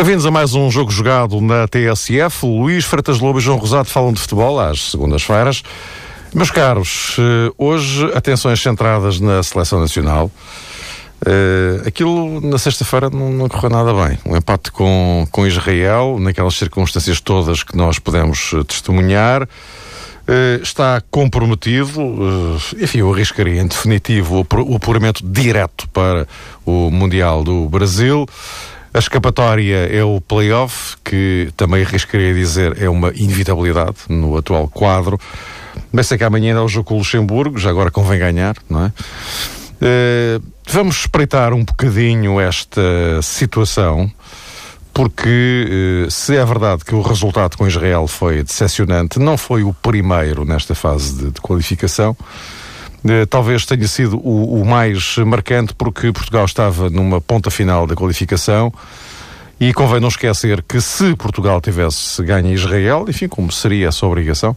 Bem-vindos a mais um jogo jogado na TSF. Luís Freitas Lobo e João Rosado falam de futebol às segundas-feiras. Meus caros, eh, hoje atenções centradas na seleção nacional. Uh, aquilo na sexta-feira não, não, correu nada bem. Um empate com, com Israel, naquelas circunstâncias todas que nós podemos uh, testemunhar. Uh, está comprometido, enfim, eu arriscaria em definitivo o apuramento direto para o Mundial do Brasil. A escapatória é o playoff, que também arriscaria dizer é uma inevitabilidade no atual quadro. Mas sei que amanhã é o jogo com o Luxemburgo, já agora convém ganhar, não é? Uh, vamos espreitar um bocadinho esta situação, porque uh, se é verdade que o resultado com Israel foi decepcionante, não foi o primeiro nesta fase de, de qualificação. Eh, talvez tenha sido o, o, mais marcante porque Portugal estava numa ponta final da qualificação e convém não esquecer que se Portugal tivesse ganho Israel, enfim, como seria essa obrigação,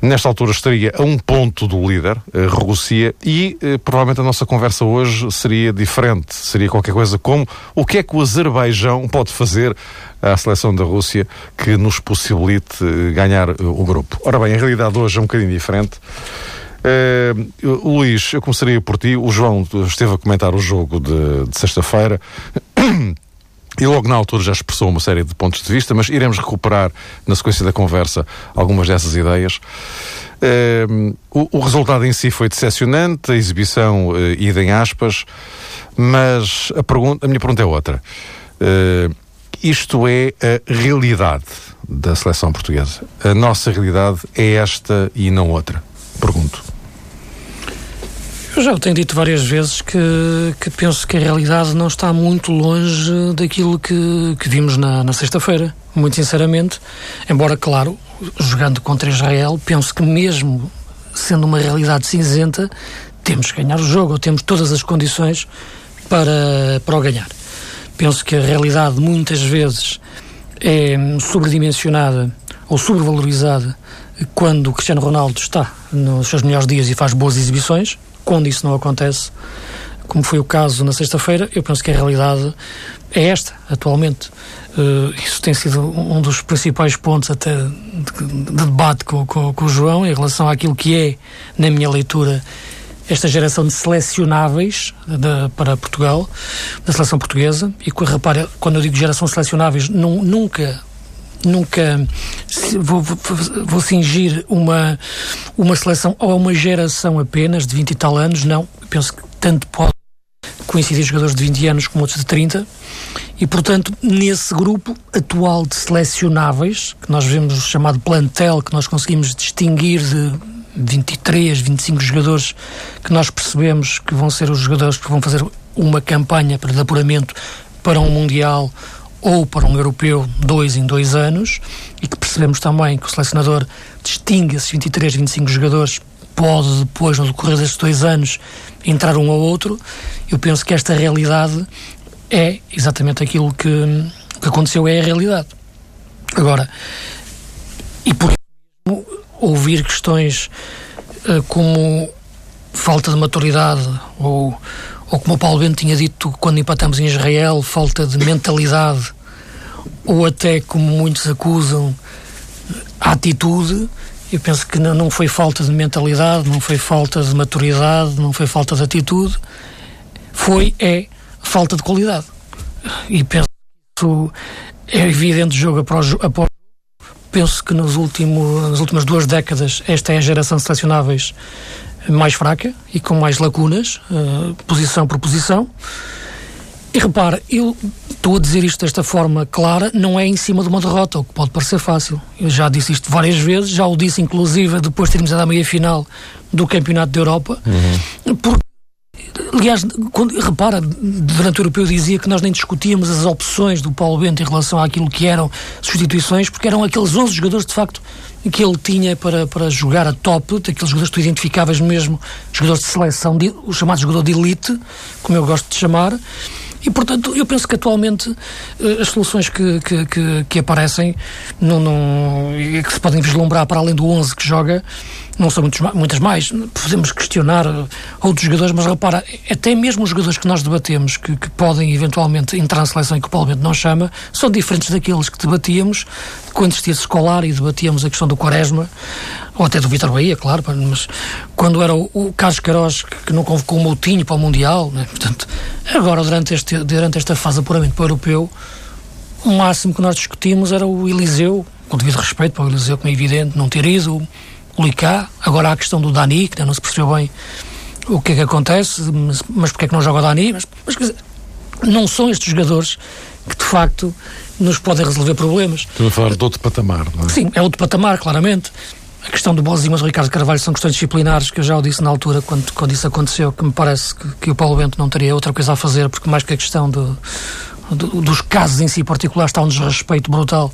nesta altura estaria a um ponto do líder, a Rússia, e eh, provavelmente a nossa conversa hoje seria diferente. Seria qualquer coisa como o que é que o Azerbaijão pode fazer à seleção da Rússia que nos possibilite eh, ganhar eh, o grupo. Ora bem, a realidade hoje é um bocadinho diferente. Uh, Luís, eu começaria por ti. O João esteve a comentar o jogo de, de sexta-feira. E logo na altura já expressou uma série de pontos de vista, mas iremos recuperar na sequência da conversa algumas dessas ideias. Uh, o, o, resultado em si foi decepcionante, a exibição uh, ida em aspas, mas a, pergunta, a minha pergunta é outra. Uh, isto é a realidade da seleção portuguesa. A nossa realidade é esta e não outra. Pergunto. Eu já o tenho dito várias vezes que, que penso que a realidade não está muito longe daquilo que, que vimos na, na sexta-feira, muito sinceramente. Embora, claro, jogando contra Israel, penso que mesmo sendo uma realidade cinzenta, temos que ganhar o jogo, ou temos todas as condições para, para o ganhar. Penso que a realidade muitas vezes é sobredimensionada ou sobrevalorizada quando o Cristiano Ronaldo está nos seus melhores dias e faz boas exibições, quando isso não acontece, como foi o caso na sexta-feira, eu penso que a realidade é esta, atualmente. Uh, isso tem sido um dos principais pontos até de, de debate com, com, com, o João em relação àquilo que é, na minha leitura, esta geração de selecionáveis de, para Portugal, da seleção portuguesa. E repare, quando eu digo geração selecionáveis, nunca nunca vou, vou, vou uma, uma seleção ou uma geração apenas de 20 e tal anos, não. Penso que tanto pode coincidir jogadores de 20 anos com outros de 30 e, portanto, nesse grupo atual de selecionáveis, que nós vemos chamado plantel, que nós conseguimos distinguir de 23, 25 jogadores que nós percebemos que vão ser os jogadores que vão fazer uma campanha de apuramento para um Mundial ou para um europeu dois em dois anos e que percebemos também que o selecionador distingue esses 23, 25 jogadores pode depois, no decorrer destes dois anos, entrar um ou outro. Eu penso que esta realidade é exatamente aquilo que, que aconteceu, é a realidade. Agora, e por ouvir questões uh, como falta de maturidade ou ou como o Paulo Bento tinha dito quando empatamos em Israel, falta de mentalidade, ou até, como muitos acusam, atitude, eu penso que não foi falta de mentalidade, não foi falta de maturidade, não foi falta de atitude, foi, é, falta de qualidade. E penso que é evidente jogo após jogo. Penso que nos últimos, nas últimas duas décadas esta é a geração de selecionáveis mais fraca e com mais lacunas, uh, posição por posição. E repare, eu estou a dizer isto desta forma clara, não é em cima de uma derrota, o que pode parecer fácil. Eu já disse isto várias vezes, já o disse inclusive depois de termos a meia final do Campeonato da Europa, uhum. porque Aliás, quando, repara, durante o europeu dizia que nós nem discutíamos as opções do Paulo Bento em relação àquilo que eram substituições, porque eram aqueles 11 jogadores de facto que ele tinha para, para jogar a top, daqueles jogadores que tu identificavas mesmo, jogadores de seleção, de, o chamado jogador de elite, como eu gosto de chamar. E, portanto, eu penso que atualmente eh, as soluções que, que, que, que aparecem não, não, que se podem vislumbrar para além do 11 que joga, não são muitos, muitas mais. Podemos questionar outros jogadores, mas repara, até mesmo os jogadores que nós debatemos, que, que podem eventualmente entrar na seleção e que o Parlamento não chama, são diferentes daqueles que debatíamos quando estive escolar e debatíamos a questão do Quaresma, ou até do Vitor Bahia, claro, mas quando era o, o Carlos Queiroz que não convocou o Moutinho para o Mundial, né? portanto, agora durante, este, durante esta fase apuramente para o europeu, o máximo que nós discutimos era o Eliseu, com devido respeito para o Eliseu, como é evidente, não ter ido, o Licá, agora há a questão do Dani, que não se percebeu bem o que é que acontece, mas, porque é que não joga o Dani, mas, mas dizer, não são estes jogadores que de facto nos podem resolver problemas. Estamos a falar de outro patamar, não é? Sim, é outro patamar, claramente. A questão do Bozinho, mas o Ricardo Carvalho são questões disciplinares que eu já o disse na altura, quando, quando isso aconteceu, que me parece que, que o Paulo Bento não teria outra coisa a fazer, porque mais que a questão do, do, dos casos em si particulares está um desrespeito brutal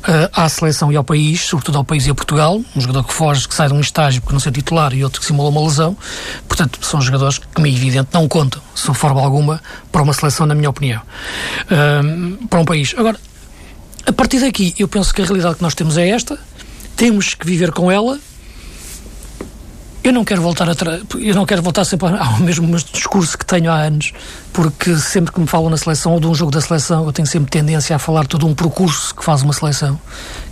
uh, à seleção e ao país, sobretudo ao país e a Portugal. Um jogador que foge, que sai de um estágio porque não ser titular e outro que simula uma lesão. Portanto, são jogadores que, como é evidente, não contam, sob forma alguma, para uma seleção, na minha opinião. Uh, para um país. Agora, a partir daqui, eu penso que a realidade que nós temos é esta. Temos que viver com ela eu não quero voltar atrás, eu não quero voltar sempre ao mesmo discurso que tenho há anos, porque sempre que me falam na seleção ou de um jogo da seleção, eu tenho sempre tendência a falar todo um percurso que faz uma seleção,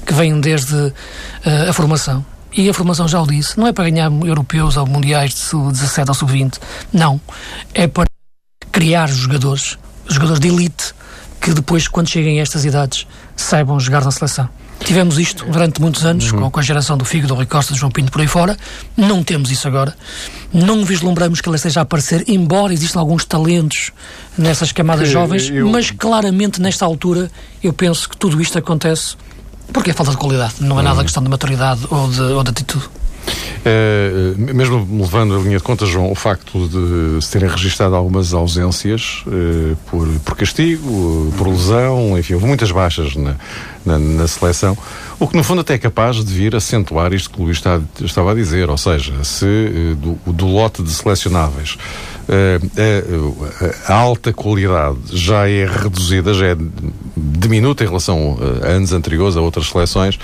que vem desde uh, a formação. E a formação já o disse, não é para ganhar europeus ou mundiais de sub-17 ou sub-20, não. É para criar jogadores, jogadores de elite, que depois, quando cheguem a estas idades, saibam jogar na seleção. Tivemos isto durante muitos anos, uhum. com, a geração do Figo, do Rui Costa, do João Pinto por aí fora. Não temos isso agora. Não vislumbramos que ele esteja a aparecer, embora existam alguns talentos nessas camadas que, jovens, eu... mas claramente nesta altura eu penso que tudo isto acontece porque é falta de qualidade, não é nada uhum. questão de maturidade ou de, ou de atitude. É, mesmo levando a linha de conta, João, o facto de se terem registrado algumas ausências é, por, por castigo, por lesão, enfim, houve muitas baixas na, na, na, seleção, o que no fundo até é capaz de vir acentuar isto que o Luís está, estava a dizer, ou seja, se do, do lote de selecionáveis a, a, alta qualidade já é reduzida, já é diminuta em relação a anos anteriores, a outras seleções,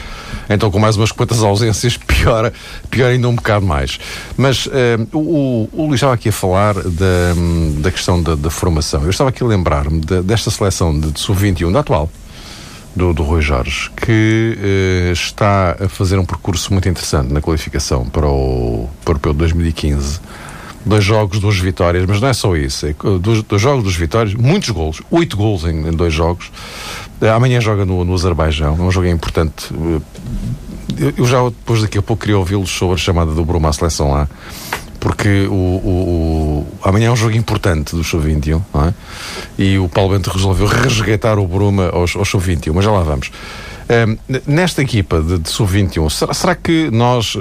então com mais umas quantas ausências piora, piora ainda um bocado mais. Mas uh, o, o Luís estava aqui a falar da, da questão da, da formação. Eu estava aqui a lembrar-me de, desta seleção de, de sub-21, da atual, do, do Rui Jorge, que uh, está a fazer um percurso muito interessante na qualificação para o, para o Europeu de 2015 dois jogos, duas vitórias, mas não é só isso. É, dois, dois jogos, duas vitórias, muitos golos, oito golos em, em, dois jogos. Eh, amanhã joga no, no Azerbaijão, é um jogo importante. Eu, já depois daqui a pouco queria ouvi-los sobre a chamada do Bruma à seleção lá. Porque o, o, o, amanhã é um jogo importante do Sub-21, não é? E o Paulo Bento resolveu resgatar o Bruma aos Sub-21, mas já lá vamos. Um, nesta equipa de, de sub-21, será, será, que nós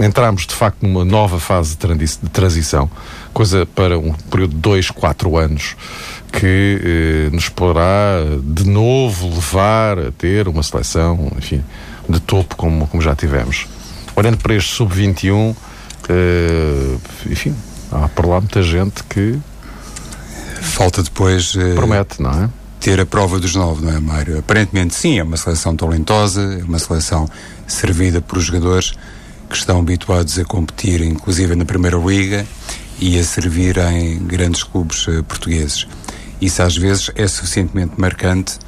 entramos de facto numa nova fase de, transição, coisa para um período de 2, 4 anos, que eh, nos poderá de novo levar a ter uma seleção, enfim, de topo como, como já tivemos? Olhando para este sub-21, eh, enfim, há por lá muita gente que. Falta depois. Eh, promete, não é? ter a prova dos nove, não é, Mário? Aparentemente sim, é uma seleção talentosa, é uma seleção servida por jogadores que estão habituados a competir, inclusive na Primeira Liga, e a servir em grandes clubes uh, portugueses. Isso às vezes é suficientemente marcante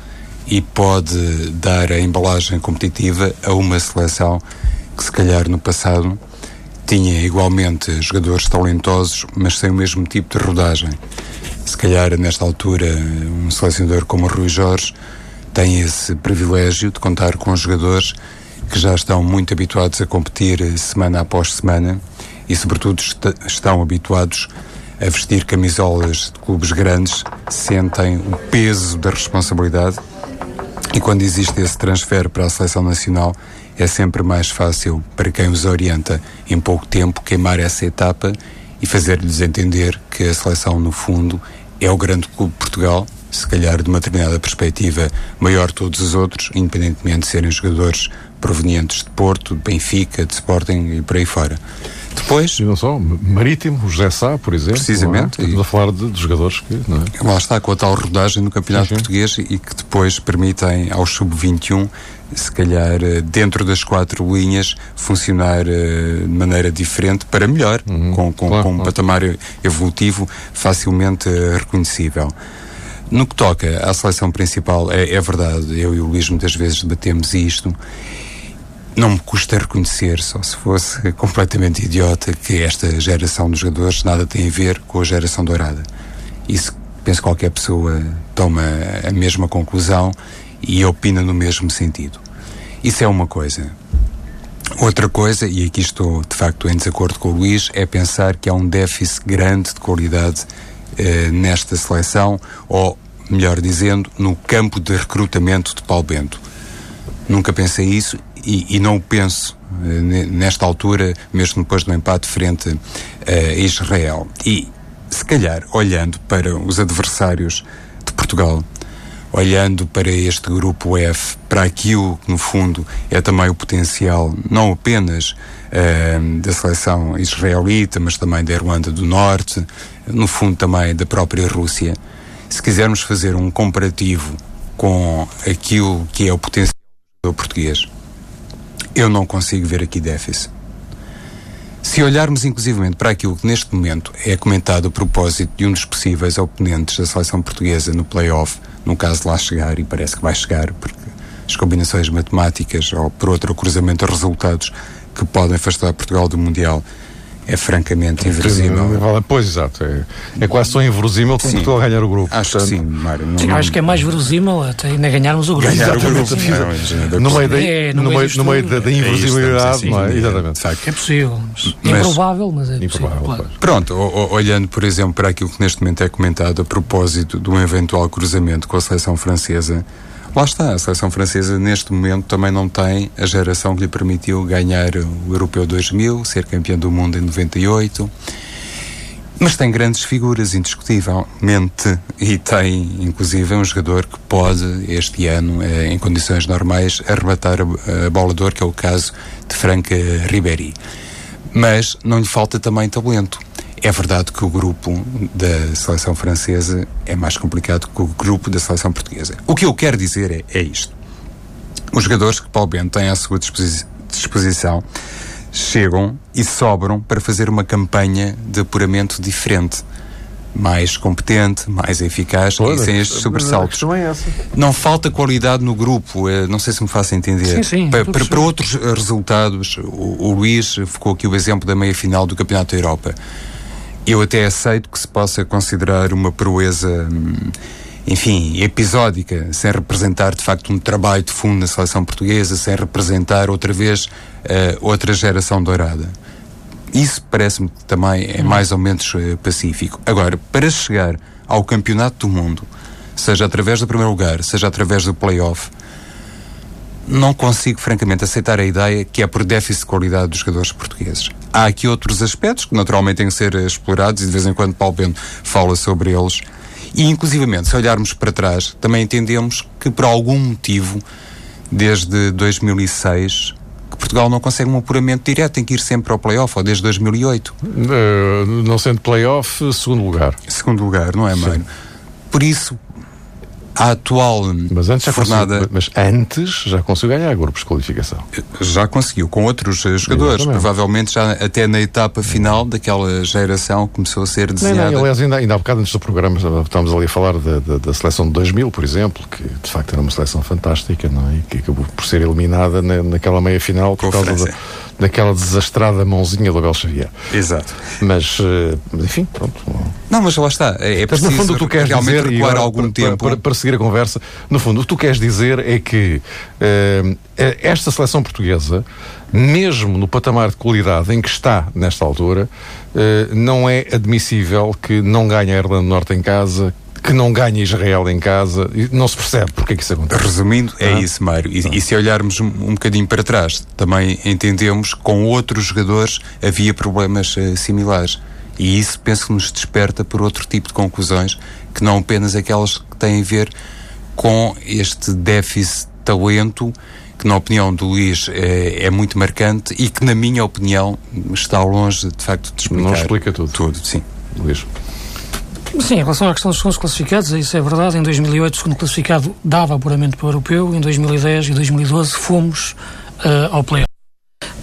e pode dar a embalagem competitiva a uma seleção que se calhar no passado tinha igualmente jogadores talentosos, mas sem o mesmo tipo de rodagem. Se calhar, nesta altura, um selecionador como o Rui Jorge tem esse privilégio de contar com jogadores que já estão muito habituados a competir semana após semana e, sobretudo, est estão habituados a vestir camisolas de clubes grandes, sentem o peso da responsabilidade e quando existe esse transfer para a seleção nacional é sempre mais fácil para quem os orienta em pouco tempo queimar essa etapa e fazer-lhes entender que a seleção, no fundo, é o grande clube de Portugal, se calhar de uma determinada perspectiva maior que todos os outros, independentemente de serem jogadores provenientes de Porto, de Benfica, de Sporting e por aí fora. Depois. E não só, Marítimo, o José Sá, por exemplo. Precisamente. É? Estamos a falar de, de jogadores que. É? Lá está, com a tal rodagem no Campeonato sim, sim. Português e que depois permitem aos sub-21 se calhar eh, dentro das quatro linhas funcionar uh, de maneira diferente para melhor, uhum, com, com, claro, com um claro. patamar evolutivo facilmente uh, reconhecível. No que toca à seleção principal, é, é, verdade, eu e o Luís muitas vezes debatemos isto. Não me custa reconhecer, só se fosse completamente idiota, que esta geração de jogadores nada tem a ver com a geração dourada. Isso penso que qualquer pessoa toma a mesma conclusão e opina no mesmo sentido. Isso é uma coisa. Outra coisa, e aqui estou de facto em desacordo com o Luís, é pensar que há um déficit grande de qualidade eh, nesta seleção, ou melhor dizendo, no campo de recrutamento de Paulo Bento. Nunca pensei isso e, e não o penso eh, nesta altura, mesmo depois do empate frente eh, a Israel. E se calhar, olhando para os adversários de Portugal, olhando para este grupo F, para aquilo que no fundo é também o potencial, não apenas uh, da seleção israelita, mas também da Irlanda do Norte, no fundo também da própria Rússia. Se quisermos fazer um comparativo com aquilo que é o potencial do português, eu não consigo ver aqui déficit. Se olharmos inclusivamente para aquilo que neste momento é comentado a propósito de um dos possíveis oponentes da seleção portuguesa no play-off, no caso de lá chegar, e parece que vai chegar, porque as combinações matemáticas ou por outro cruzamento de resultados que podem afastar Portugal do Mundial é francamente inverosímil. Pois, exato. É, é quase tão inverosímil como estou a ganhar o grupo. Acho Portanto, que sim, Mário. Não, sim, acho que é mais verosímil até ainda ganharmos o grupo. Ganhar o grupo. Não, no meio da, é, no meio, no meio da, da inverosibilidade, é não é? Exatamente. É possível. Mas, é improvável, mas é improvável, possível. Claro. Pronto, o, olhando, por exemplo, para aquilo que neste momento é comentado a propósito de um eventual cruzamento com a seleção francesa, Lá está, a seleção francesa neste momento também não tem a geração que lhe permitiu ganhar o Europeu 2000, ser campeão do mundo em 98. Mas tem grandes figuras, indiscutivelmente, e tem, inclusive, um jogador que pode, este ano, eh, em condições normais, arrebatar a, bola de ouro, que é o caso de Franca Ribéry. Mas não lhe falta também talento. É verdade que o grupo da seleção francesa é mais complicado que o grupo da seleção portuguesa. O que eu quero dizer é, é isto. Os jogadores que Paulo Bento tem à sua disposição chegam e sobram para fazer uma campanha de apuramento diferente mais competente, mais eficaz e sem estes sobressaltos. É não falta qualidade no grupo, eh, não sei se me faço entender. Sim, sim, para, para, para, outros resultados, o, o Luís ficou aqui o exemplo da meia final do Campeonato da Europa. Eu até aceito que se possa considerar uma proeza, enfim, episódica, sem representar de facto um trabalho de fundo na seleção portuguesa, sem representar outra vez uh, outra geração dourada. Isso parece-me que também é mais ou menos uh, pacífico. Agora, para chegar ao campeonato do mundo, seja através do primeiro lugar, seja através do play-off, não consigo, francamente, aceitar a ideia que é por déficit de qualidade dos jogadores portugueses. Há aqui outros aspectos que naturalmente têm que ser explorados e de vez em quando Paulo Bento fala sobre eles. E, inclusivamente, se olharmos para trás, também entendemos que, por algum motivo, desde 2006, que Portugal não consegue um apuramento direto, tem que ir sempre ao play-off, ou desde 2008. Uh, eh, não sendo play-off, segundo lugar. Segundo lugar, não é, Mário? Por isso, a atual mas antes já jornada... mas antes já conseguiu ganhar grupos de qualificação. Já conseguiu, com outros uh, jogadores. Exatamente. Provavelmente já até na etapa final daquela geração começou a ser desenhada. Não, não, aliás, ainda, ainda há bocado antes do programa estávamos ali a falar da, da, da, seleção de 2000, por exemplo, que de facto era uma seleção fantástica, não é? Que acabou por ser eliminada na, naquela meia final por causa da, daquela desastrada mãozinha do Abel Xavier. Exato. Mas, uh, enfim, pronto. Não, mas lá está. É, é no fundo, o que tu queres dizer, recuar algum para, tempo. Para, para, seguir a conversa, no fundo, o que tu queres dizer é que uh, esta seleção portuguesa, mesmo no patamar de qualidade em que está nesta altura, uh, não é admissível que não ganhe a Irlanda do Norte em casa, que não ganha Israel em casa, não se percebe porque é que isso acontece. Resumindo, é ah. isso, Mário. E, e, se olharmos um, um bocadinho para trás, também entendemos que com outros jogadores havia problemas uh, similares. E isso penso que nos desperta por outro tipo de conclusões que não apenas aquelas que têm a ver com este déficit de talento que na opinião do Luís é, é, muito marcante e que na minha opinião está longe de facto de explicar. Não explica tudo. Tudo, sim. Luís. Sim, em relação à questão dos segundos classificados, isso é verdade. Em 2008 o segundo classificado dava apuramento para o europeu, em 2010 e 2012 fomos uh, ao play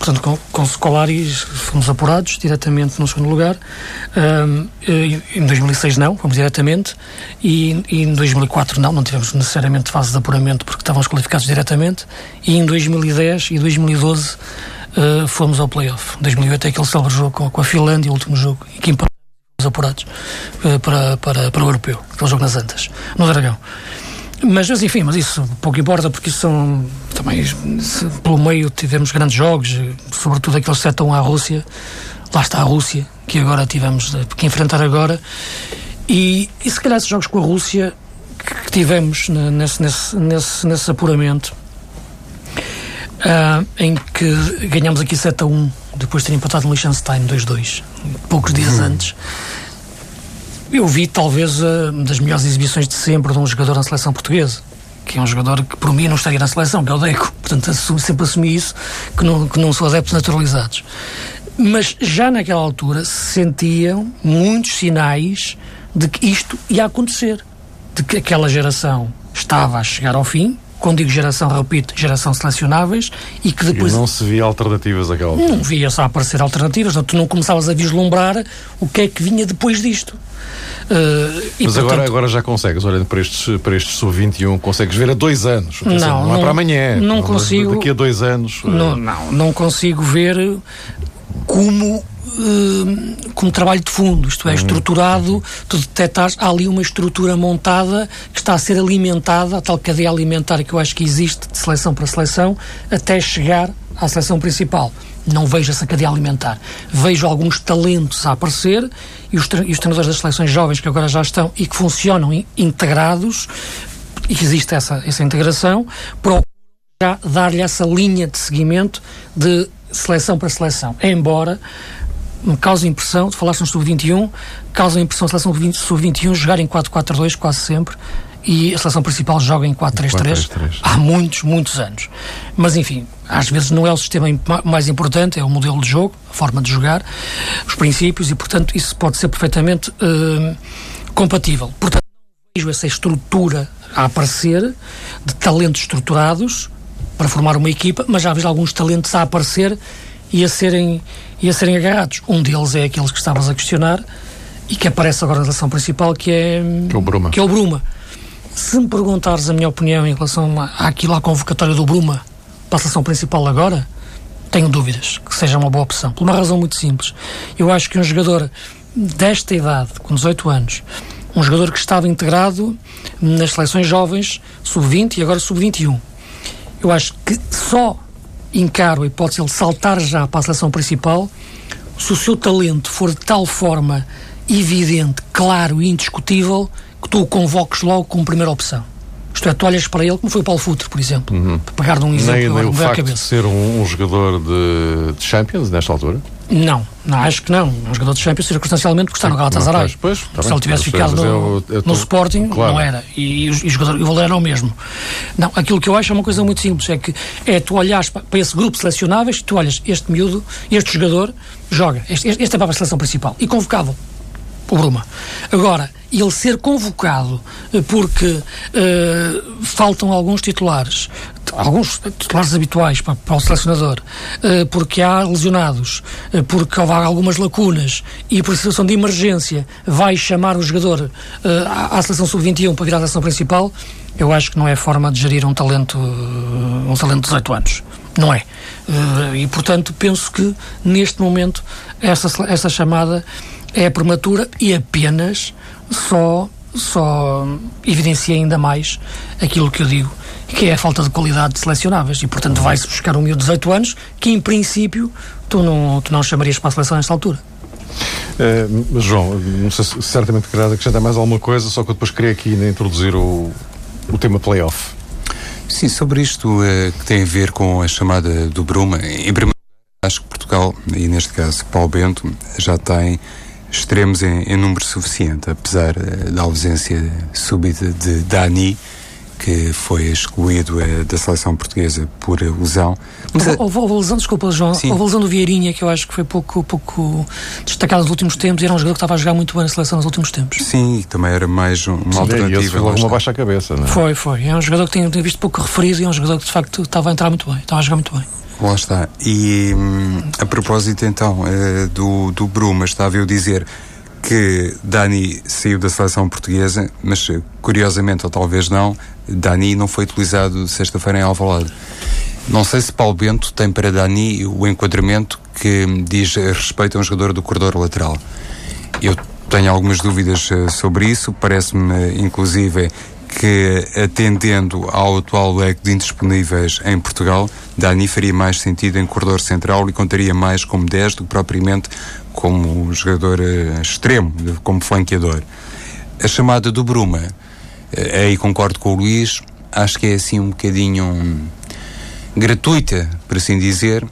Portanto, com, com Scolaris fomos apurados diretamente no segundo lugar. Um, em 2006 não, fomos diretamente. E, e, em 2004 não, não tivemos necessariamente fase de apuramento porque estávamos qualificados diretamente. E em 2010 e 2012 uh, fomos ao playoff. 2008 é aquele célebre jogo com, com a Finlândia, o último jogo, que apurados uh, para, para, para o europeu, aquele jogo nas Antas, no Dragão. Mas, mas enfim, mas isso pouco importa porque são também se, pelo meio tivemos grandes jogos, sobretudo aqueles 7 a 1 à Rússia. Lá está a Rússia, que agora tivemos que enfrentar agora. E, e se calhar esses jogos com a Rússia que tivemos nesse, nesse, nesse, nesse apuramento, uh, em que ganhamos aqui 7 a 1, depois de ter empatado no Liechtenstein 2-2, poucos dias uhum. antes eu vi talvez uh, das melhores exibições de sempre de um jogador na seleção portuguesa que é um jogador que por mim não estaria na seleção, que é o Deco. Portanto, assumo, sempre assumi isso, que não, que não sou adeptos naturalizados. Mas já naquela altura se sentiam muitos sinais de que isto ia acontecer. De que aquela geração estava a chegar ao fim, quando digo geração, repito, geração selecionáveis, e que depois. E não se via alternativas àquela altura. Não via só aparecer alternativas, não, tu não começavas a vislumbrar o que é que vinha depois disto. Uh, Mas portanto, agora, agora já consegues, olhando para estes, para estes sub-21, consegues ver a dois anos. Não, não, não é para amanhã. Não, não consigo. Daqui a dois anos. Não, uh... não, não consigo ver como como trabalho de fundo, isto é, uhum. estruturado, tu detectares, há ali uma estrutura montada que está a ser alimentada, a tal cadeia alimentar que eu acho que existe de seleção para seleção, até chegar à seleção principal. Não vejo essa cadeia alimentar. Vejo alguns talentos a aparecer e os, e os treinadores das seleções jovens que agora já estão e que funcionam in, integrados, e que existe essa, essa integração, procuram já dar-lhe essa linha de seguimento de seleção para seleção. Embora causa impressão, falaste no Sub-21, causa impressão a seleção Sub-21 jogar em 4-4-2 quase sempre e a seleção principal joga em 4-3-3 há muitos, muitos anos. Mas enfim, às vezes não é o sistema mais importante, é o modelo de jogo, a forma de jogar, os princípios e, portanto, isso pode ser perfeitamente uh, compatível. Portanto, vejo essa estrutura a aparecer de talentos estruturados para formar uma equipa, mas já vejo alguns talentos a aparecer e a serem, e a serem agarrados. Um deles é aqueles que estavas a questionar e que aparece agora na relação principal, que é, que é o Bruma. Que é o Bruma. Se me perguntares a minha opinião em relação àquilo à convocatória do Bruma para a seleção principal agora, tenho dúvidas que seja uma boa opção. Por uma razão muito simples. Eu acho que um jogador desta idade, com 18 anos, um jogador que estava integrado nas seleções jovens, sub-20 e agora sub-21. Eu acho que só encaro a hipótese de ele saltar já para a seleção principal se o seu talento for de tal forma evidente, claro e indiscutível que tu o convoques logo como primeira opção. Isto é, tu olhas para ele, como foi o Paulo Futre, por exemplo, uhum. para pegar de um exemplo nem, nem o facto cabeça. de ser um, um jogador de, de, Champions nesta altura? Não, não, acho que não. Um jogador de Champions circunstancialmente porque está no Galatasaray. Pois, pois, tá Se ele tivesse ficado no, eu, eu tô, no Sporting, claro. não era. E, e, o, jogador, o valor era o mesmo. Não, aquilo que eu acho é uma coisa muito simples, é que é tu olhares para, para esse grupo selecionáveis, tu olhas este miúdo, este jogador, joga, este, este é para a seleção principal. E convocável o Bruma. Agora, ele ser convocado eh, porque uh, faltam alguns titulares, alguns titulares habituais para, para o selecionador, uh, porque há lesionados, uh, porque houve algumas lacunas e por situação de emergência vai chamar o jogador à, à seleção sub-21 para virar a seleção principal, eu acho que não é forma de gerir um talento, um talento de 18 anos. Não é. e, portanto, penso que neste momento essa, essa chamada é prematura e apenas só, só evidencia ainda mais aquilo que eu digo, que é a falta de qualidade de selecionáveis. E, portanto, vai-se buscar um miúdo de 18 anos que, em princípio, tu não, tu não chamarias para a seleção nesta altura. É, João, não sei se certamente querás acrescentar mais alguma coisa, só que eu depois queria aqui ainda introduzir o, o tema playoff. Sim, sobre isto uh, que tem a ver com a chamada do Bruma, em primeiro lugar, acho que Portugal, e neste caso Paulo Bento, já tem extremos em, em número suficiente, apesar uh, da ausência súbita de Dani, que foi excluído uh, da seleção portuguesa por lesão. Mas, houve, houve lesão, desculpa, João, sim. houve lesão do Vieirinha, que eu acho que foi pouco, pouco destacado nos últimos tempos, e era um jogador que estava a jogar muito bem na seleção nos últimos tempos. Sim, também era mais uma sim. alternativa. foi uma baixa cabeça, não é? Foi, foi. É um jogador que tenho, tenho visto pouco referido e é um jogador que de facto estava a entrar muito bem, estava a jogar muito bem. Lá está. E hum, a propósito então uh, do, do Bruma, estava eu a dizer que Dani saiu da seleção portuguesa, mas curiosamente, ou talvez não, Dani não foi utilizado sexta-feira em Alvalade. Não sei se Paulo Bento tem para Dani o enquadramento que diz respeito a um jogador do corredor lateral. Eu tenho algumas dúvidas uh, sobre isso. Parece-me, uh, inclusive, que atendendo ao atual leque de indisponíveis em Portugal, Dani faria mais sentido em corredor central e contaria mais como 10 do que propriamente como jogador uh, extremo, como flanqueador. A chamada do Bruma, aí concordo com o Luís, acho que é assim um bocadinho um, gratuita, por assim dizer,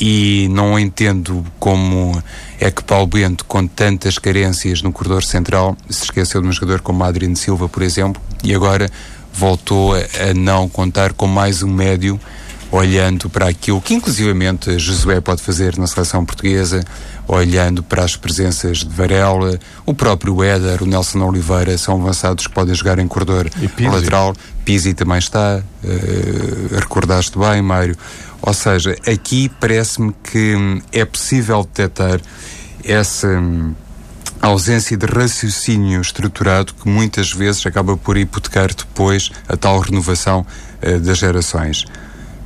e não entendo como é que Paulo Bento, com tantas carências no corredor central, se esqueceu de um jogador como Adriano Silva, por exemplo, e agora voltou a não contar com mais um médio olhando para aquilo que inclusivamente Josué pode fazer na seleção portuguesa, olhando para as presenças de Varela, o próprio Éder, o Nelson Oliveira, são avançados que podem jogar em corredor lateral. Pizzi também está, uh, recordaste bem, Mário. Ou seja, aqui parece-me que hum, é possível detectar essa hum, ausência de raciocínio estruturado que muitas vezes acaba por hipotecar depois a tal renovação uh, das gerações.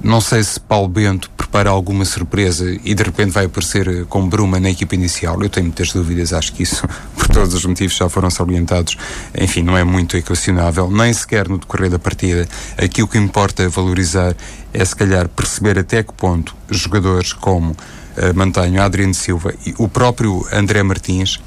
Não sei se Paulo Bento prepara alguma surpresa e de repente vai aparecer com Bruma na equipa inicial. Eu tenho muitas dúvidas, acho que isso, por todos os motivos, já foram salientados. Enfim, não é muito equacionável, nem sequer no decorrer da partida. Aqui o que importa valorizar é, se calhar, perceber até que ponto jogadores como uh, mantenho Adriano Silva e o próprio André Martins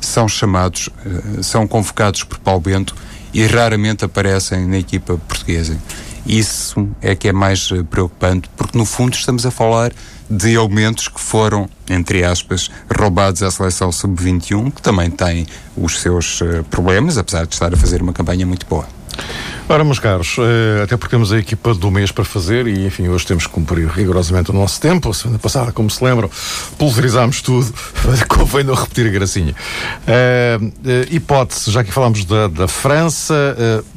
são chamados, uh, são convocados por Paulo Bento e raramente aparecem na equipa portuguesa. Isso é que é mais eh, preocupante, porque no fundo estamos a falar de elementos que foram, entre aspas, roubados à seleção sub-21, que também tem os seus uh, problemas, apesar de estar a fazer uma campanha muito boa. Ora, meus caros, uh, até porque temos a equipa do mês para fazer e, enfim, hoje temos que cumprir rigorosamente o nosso tempo. A semana passada, como se lembram, pulverizámos tudo, convém não repetir a gracinha. Uh, uh, hipótese, já que falámos da, da França,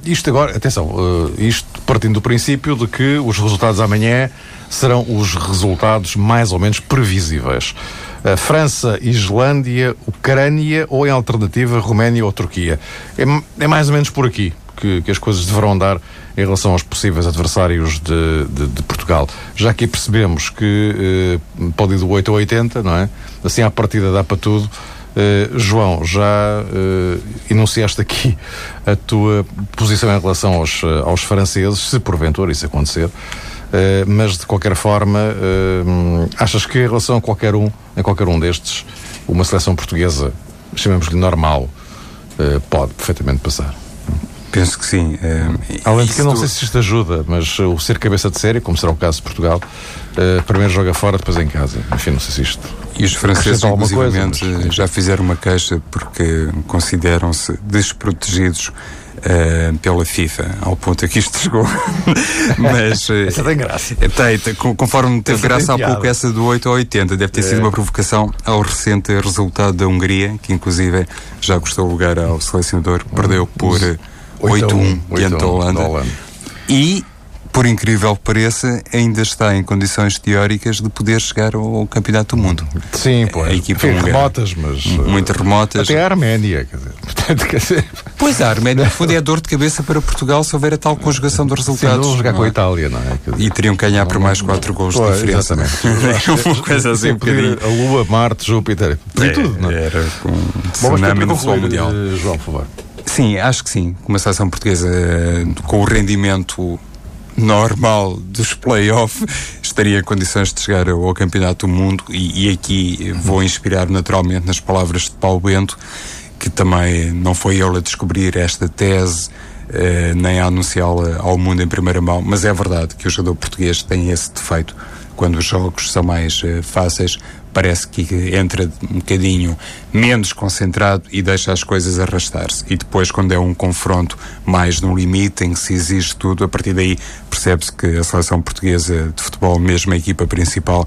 isto agora, atenção, isto partindo do princípio de que os resultados amanhã serão os resultados mais ou menos previsíveis. Uh, França, Islândia, Ucrânia ou, em alternativa, Roménia ou Turquia. É, é mais ou menos por aqui que, que, as coisas deverão dar em relação aos possíveis adversários de, de, de Portugal. Já que percebemos que uh, pode ir do 8 a 80, não é? Assim, à partida dá para tudo. Uh, João, já uh, enunciaste aqui a tua posição em relação aos, uh, aos franceses, se porventura isso acontecer, mas de qualquer forma, achas que em relação a qualquer um, a qualquer um destes, uma seleção portuguesa, chamemos-lhe normal, pode perfeitamente passar? Penso que sim. Além de que eu não sei se isto ajuda, mas o ser cabeça de série, como será o caso de Portugal, primeiro joga fora, depois em casa. Enfim, não sei se isto e os franceses, inclusivamente, coisa, mas... já fizeram uma queixa porque consideram-se desprotegidos uh, pela FIFA, ao ponto a que isto chegou. mas. Uh, essa tem graça. Eh, tem, tem, conforme teve essa graça há pouco, essa do 8 ao 80, deve ter é. sido uma provocação ao recente resultado da Hungria, que inclusive já custou lugar ao selecionador, perdeu por 8-1 diante da Holanda. E por incrível que pareça, ainda está em condições teóricas de poder chegar ao Campeonato do Mundo. Sim, pô. A equipa Enfim, remotas, mas. Muito uh, remotas. Até a Arménia, quer dizer. Portanto, quer dizer... Pois a Arménia, no fundo, é a dor de cabeça para Portugal se houver a tal conjugação dos resultados. Sim, jogar com a é? Itália, não é? Dizer, e teriam que ganhar por mais 4 gols de diferença. Exatamente. Uma coisa assim, um bocadinho. A Lua, Marte, Júpiter, é, tudo, não é? Era com um tsunami no futebol mundial. Eh, João, por favor. Sim, acho que sim. Uma seleção portuguesa com o rendimento normal dos playoffs estaria em condições de chegar ao Campeonato do Mundo. E, e aqui vou inspirar naturalmente nas palavras de Paulo Bento que também não foi ele a descobrir esta tese eh, nem a anunciá-la ao mundo em primeira mão, mas é verdade que o jogador português tem esse defeito quando os jogos são mais eh, fáceis parece que entra um bocadinho menos concentrado e deixa as coisas arrastar-se. E depois, quando é um confronto mais no limite, em que se exige tudo, a partir daí percebe-se que a seleção portuguesa de futebol, mesmo a equipa principal,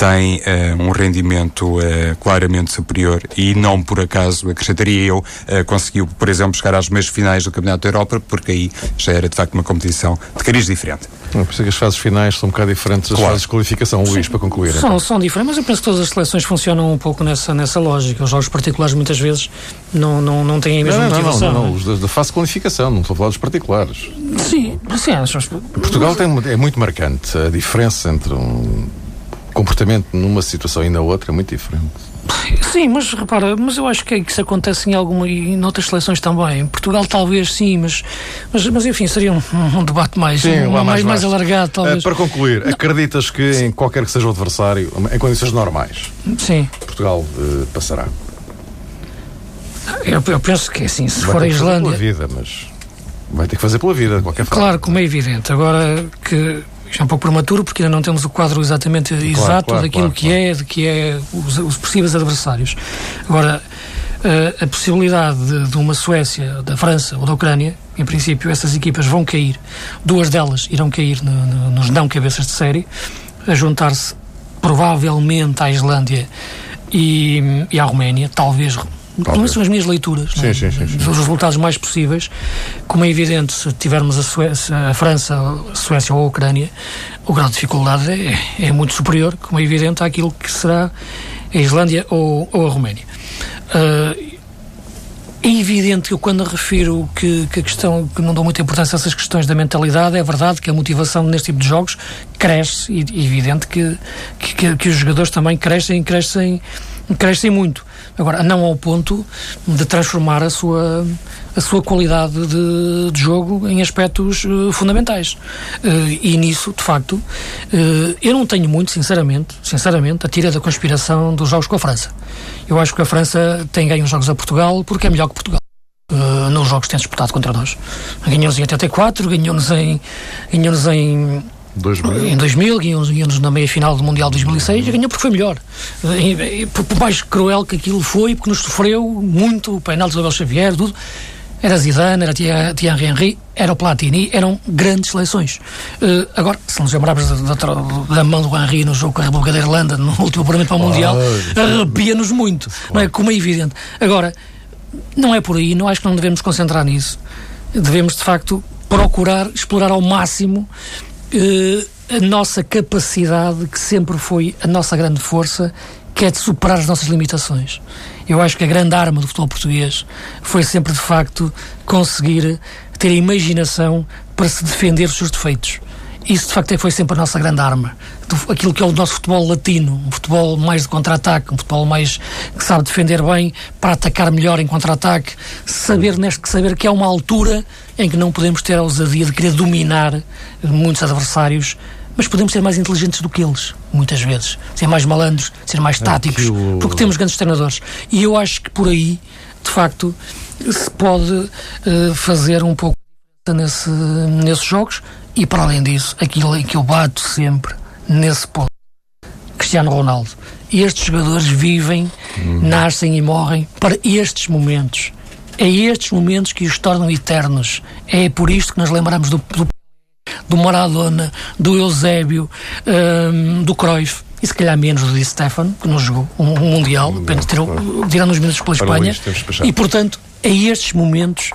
tem uh, um rendimento uh, claramente superior e não por acaso, acrescentaria eu, uh, conseguiu, por exemplo, chegar às meias finais do Campeonato da Europa, porque aí já era de facto uma competição de cariz diferente. Não, por isso é que as fases finais são um bocado diferentes das claro. fases de qualificação, Luís, para concluir. São, então. são diferentes, mas eu penso que todas as seleções funcionam um pouco nessa, nessa lógica. Os jogos particulares muitas vezes não, não, não têm a mesma não, motivação. Não, não, não, os da, da fase de qualificação, não estou a falar dos particulares. Sim, sim. Acho... Portugal tem, é muito marcante a diferença entre um comportamento numa situação e na outra é muito diferente. Sim, mas repara, mas eu acho que isso acontece em alguma e em outras seleções também. Em Portugal talvez sim, mas, mas, mas enfim, seria um, um debate mais, sim, um, mais, mais, mais, alargado, talvez. Uh, para concluir, não. acreditas que sim. em qualquer que seja o adversário, em condições normais, sim. Portugal uh, passará? Eu, eu, penso que é assim, se vai for a Islândia. Pela vida, mas vai ter que fazer pela vida, de qualquer forma. Claro, como é evidente. Agora que isto é um pouco prematuro porque ainda não temos o quadro exatamente claro, exato claro, daquilo claro, que é, de que é os, os possíveis adversários. Agora, a, eh, a possibilidade de, de, uma Suécia, da França ou da Ucrânia, em princípio essas equipas vão cair, duas delas irão cair no, no, nos não cabeças de série, a juntar-se provavelmente à Islândia e, e à Roménia, talvez pelo são as minhas leituras sim, é? sim, sim, dos resultados mais possíveis. Como é evidente, se tivermos a, Suécia, a França, a Suécia ou a Ucrânia, o grau de dificuldade é, é, muito superior, como é evidente, àquilo que será a Islândia ou, ou a Roménia. Uh, é evidente que eu, quando refiro que, que, a questão, que não dou muita importância a essas questões da mentalidade, é verdade que a motivação neste tipo de jogos cresce e é evidente que, que, que, os jogadores também crescem, crescem, crescem muito. Agora, não ao ponto de transformar a sua, a sua qualidade de, de jogo em aspectos uh, fundamentais. Uh, e nisso, de facto, uh, eu não tenho muito, sinceramente, sinceramente, a tira da conspiração dos jogos com a França. Eu acho que a França tem ganho os jogos a Portugal porque é melhor que Portugal. nos jogos que tem disputado contra nós. Ganhou-nos em 84, ganhou-nos em, ganhou-nos em 2000. Em 2000, ganhou-nos na meia-final do Mundial de 2006 e ganhou porque foi melhor. Por mais cruel que aquilo foi, porque nos sofreu muito, o painel de Isabel Xavier, tudo. Era Zidane, era Thierry Henry, era o Platini, eram grandes seleções. Uh, agora, se nos lembrarmos da, da, da, mão do Henry no jogo com a República da Irlanda, no último apuramento para o Mundial, arrepia-nos muito, claro. não é? Como é evidente. Agora, não é por aí, não acho que não devemos concentrar nisso. Devemos, de facto, procurar explorar ao máximo a nossa capacidade, que sempre foi a nossa grande força, que é de superar as nossas limitações. Eu acho que a grande arma do futebol português foi sempre, de facto, conseguir ter a imaginação para se defender dos seus defeitos. Isso, de facto, foi sempre a nossa grande arma. Aquilo que é o nosso futebol latino, um futebol mais de contra-ataque, um futebol mais que sabe defender bem para atacar melhor em contra-ataque, saber, neste, saber que há uma altura em que não podemos ter a ousadia de querer dominar muitos adversários, mas podemos ser mais inteligentes do que eles, muitas vezes. Ser mais malandros, ser mais táticos, Aquilo... porque temos grandes treinadores. E eu acho que por aí, de facto, se pode uh, fazer um pouco nesse, nesses jogos e para além disso, aquilo em que eu bato sempre nesse ponto, Cristiano Ronaldo. Estes jogadores vivem, hum. nascem e morrem para estes momentos. É estes momentos que os tornam eternos. É por isto que nós lembramos do, do, do Maradona, do Eusébio, um, do Cruyff e se calhar menos do Di Stefano, que não jogou um, um Mundial, apenas tirando os minutos pela Espanha. E portanto, é estes momentos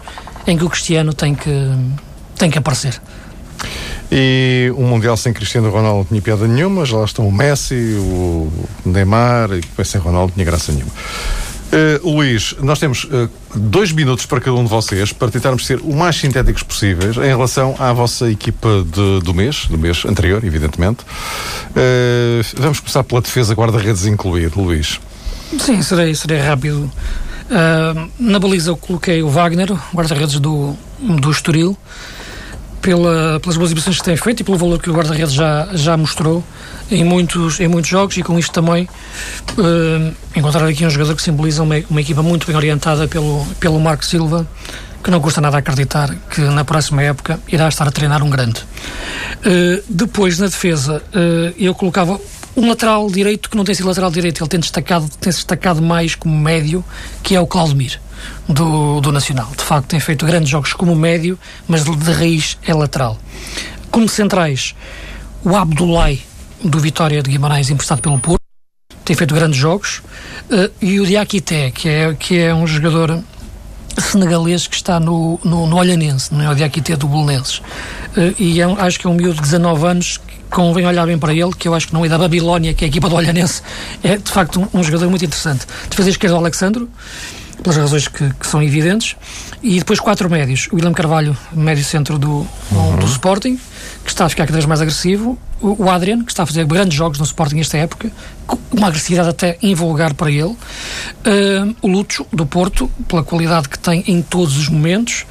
em que o Cristiano tem que, tem que aparecer. E um Mundial sem Cristiano Ronaldo não tinha piada nenhuma, já lá estão o Messi, o Neymar, e sem Ronaldo não tinha graça nenhuma. Uh, Luís, nós temos uh, dois minutos para cada um de vocês para tentarmos ser o mais sintéticos possíveis em relação à vossa equipa de, do mês, do mês anterior, evidentemente. Uh, vamos começar pela defesa guarda-redes incluído, Luís. Sim, serei, serei rápido. na baliza eu coloquei o Wagner, guarda-redes do, do Estoril pela, pelas boas exibições que tem feito e pelo valor que o guarda-redes já, já mostrou em muitos, em muitos jogos e com isto também uh, encontrar aqui um jogador que simboliza uma, uma equipa muito bem orientada pelo, pelo Marco Silva que não custa nada acreditar que na próxima época irá estar a treinar um grande. Uh, depois, na defesa, uh, eu colocava um lateral direito que não tem sido lateral direito, ele tem destacado, tem destacado mais como médio, que é o Claudemir, do, do Nacional. De facto, tem feito grandes jogos como médio, mas de, raiz é lateral. Como centrais, o Abdoulaye, do Vitória de Guimarães, emprestado pelo Porto, tem feito grandes jogos, uh, e o Diakité, que é, que é um jogador senegalês que está no, no, no Olhanense, não é o Diakité do Bolonenses. Uh, e é, acho que é um miúdo de 19 anos convém olhar bem para ele, que eu acho que não é da Babilónia, que é a equipa do Olhanense, é de facto um, um jogador muito interessante. Defesa esquerda, o Alexandro, pelas razões que, que, são evidentes, e depois quatro médios. O William Carvalho, médio centro do, uhum. do Sporting, que está a ficar cada vez mais agressivo. O, o Adrian, que está a fazer grandes jogos no Sporting nesta época, uma agressividade até invulgar para ele. Uh, o Lucho, do Porto, pela qualidade que tem em todos os momentos.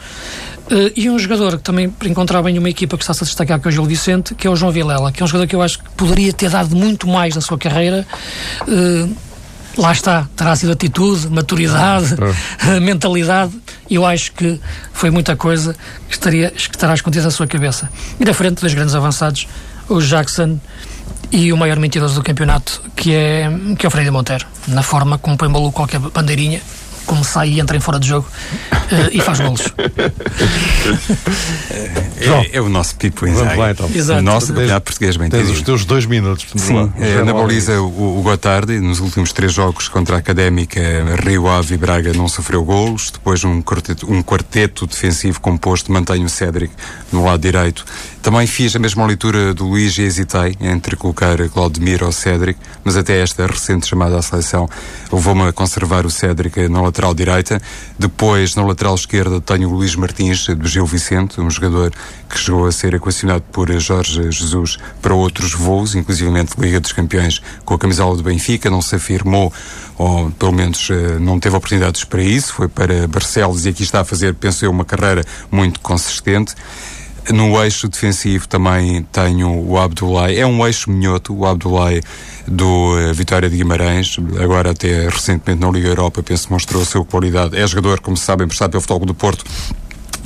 Uh, e um jogador que também encontrava em uma equipa que está-se a destacar, que é o Gil Vicente, que é o João Vilela, que é um jogador que eu acho que poderia ter dado muito mais na sua carreira. Uh, lá está, terá sido atitude, maturidade, é. mentalidade. Eu acho que foi muita coisa que, estaria, que estará escondida na sua cabeça. E da frente dos grandes avançados, o Jackson e o maior mentiroso do campeonato, que é, que é o Freire Monteiro. Na forma como põe maluco qualquer bandeirinha, como sai e entra em fora de jogo uh, e faz golos. É, é, o nosso Pipo Inzaghi. Lá, então. Exato. O nosso campeonato português bem Tens os teus dois minutos. Sim, é, na baliza o, o Gotardi, nos últimos três jogos contra a Académica, Rio Ave e Braga não sofreu golos. Depois um quarteto, um quarteto defensivo composto mantém o Cédric no lado direito. Também fiz a mesma leitura do Luís e hesitei entre colocar Claudemir ou Cédric, mas até esta recente chamada à seleção levou-me a conservar o Cédric na lateral direita. Depois, na lateral esquerda, tenho o Luís Martins, do Gil Vicente, um jogador que chegou a ser equacionado por Jorge Jesus para outros voos, inclusivamente Liga dos Campeões com a camisola do Benfica, não se afirmou ou pelo menos eh, não teve oportunidades para isso, foi para Barcelos e aqui está a fazer, penso eu, uma carreira muito consistente. No eixo defensivo também tenho o Abdoulaye, é um eixo minhoto, o Abdoulaye do uh, Vitória de Guimarães, agora até recentemente na Liga Europa, penso que mostrou a sua qualidade. É jogador, como se sabe, emprestado pelo Futebol do Porto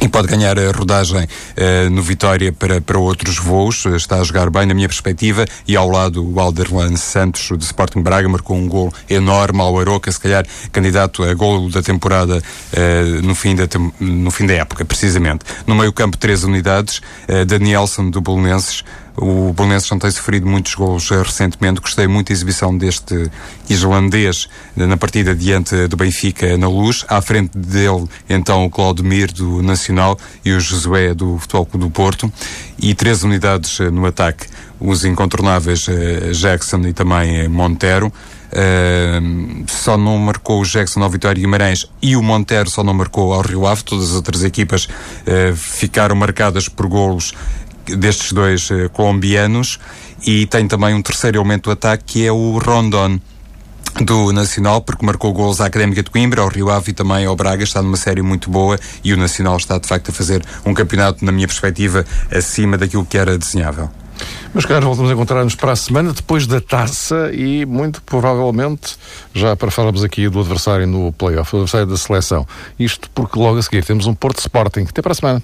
e pode ganhar a rodagem uh, no Vitória para, para outros voos. Está a jogar bem, na minha perspectiva. E ao lado, o Alderlan Santos, do Sporting Braga, marcou um gol enorme ao Aroca, se calhar candidato a gol da temporada uh, no, fim da no fim da época, precisamente. No meio-campo, três unidades. Uh, Danielson, do Bolonenses, o Bolonenses não tem sofrido muitos gols recentemente. Gostei muito da exibição deste islandês na partida diante do Benfica na luz. À frente dele, então, o Claudemir do Nacional e o Josué do Futebol Clube do Porto. E três unidades eh, no ataque. Os incontornáveis uh, Jackson e também uh, Montero. Uh, só não marcou o Jackson ao Vitória Guimarães e o Montero só não marcou ao Rio Ave. Todas as outras equipas uh, ficaram marcadas por golos destes dois uh, colombianos e tem também um terceiro elemento do ataque que é o Rondon do Nacional, porque marcou gols à Académica de Coimbra, ao Rio Ave e também ao Braga, está numa série muito boa e o Nacional está de facto a fazer um campeonato, na minha perspectiva, acima daquilo que era desenhável. Meus caros, voltamos a encontrar-nos para a semana, depois da taça e muito provavelmente já para falarmos aqui do adversário no playoff, o adversário da seleção. Isto porque logo a seguir temos um Porto Sporting. Até para a semana.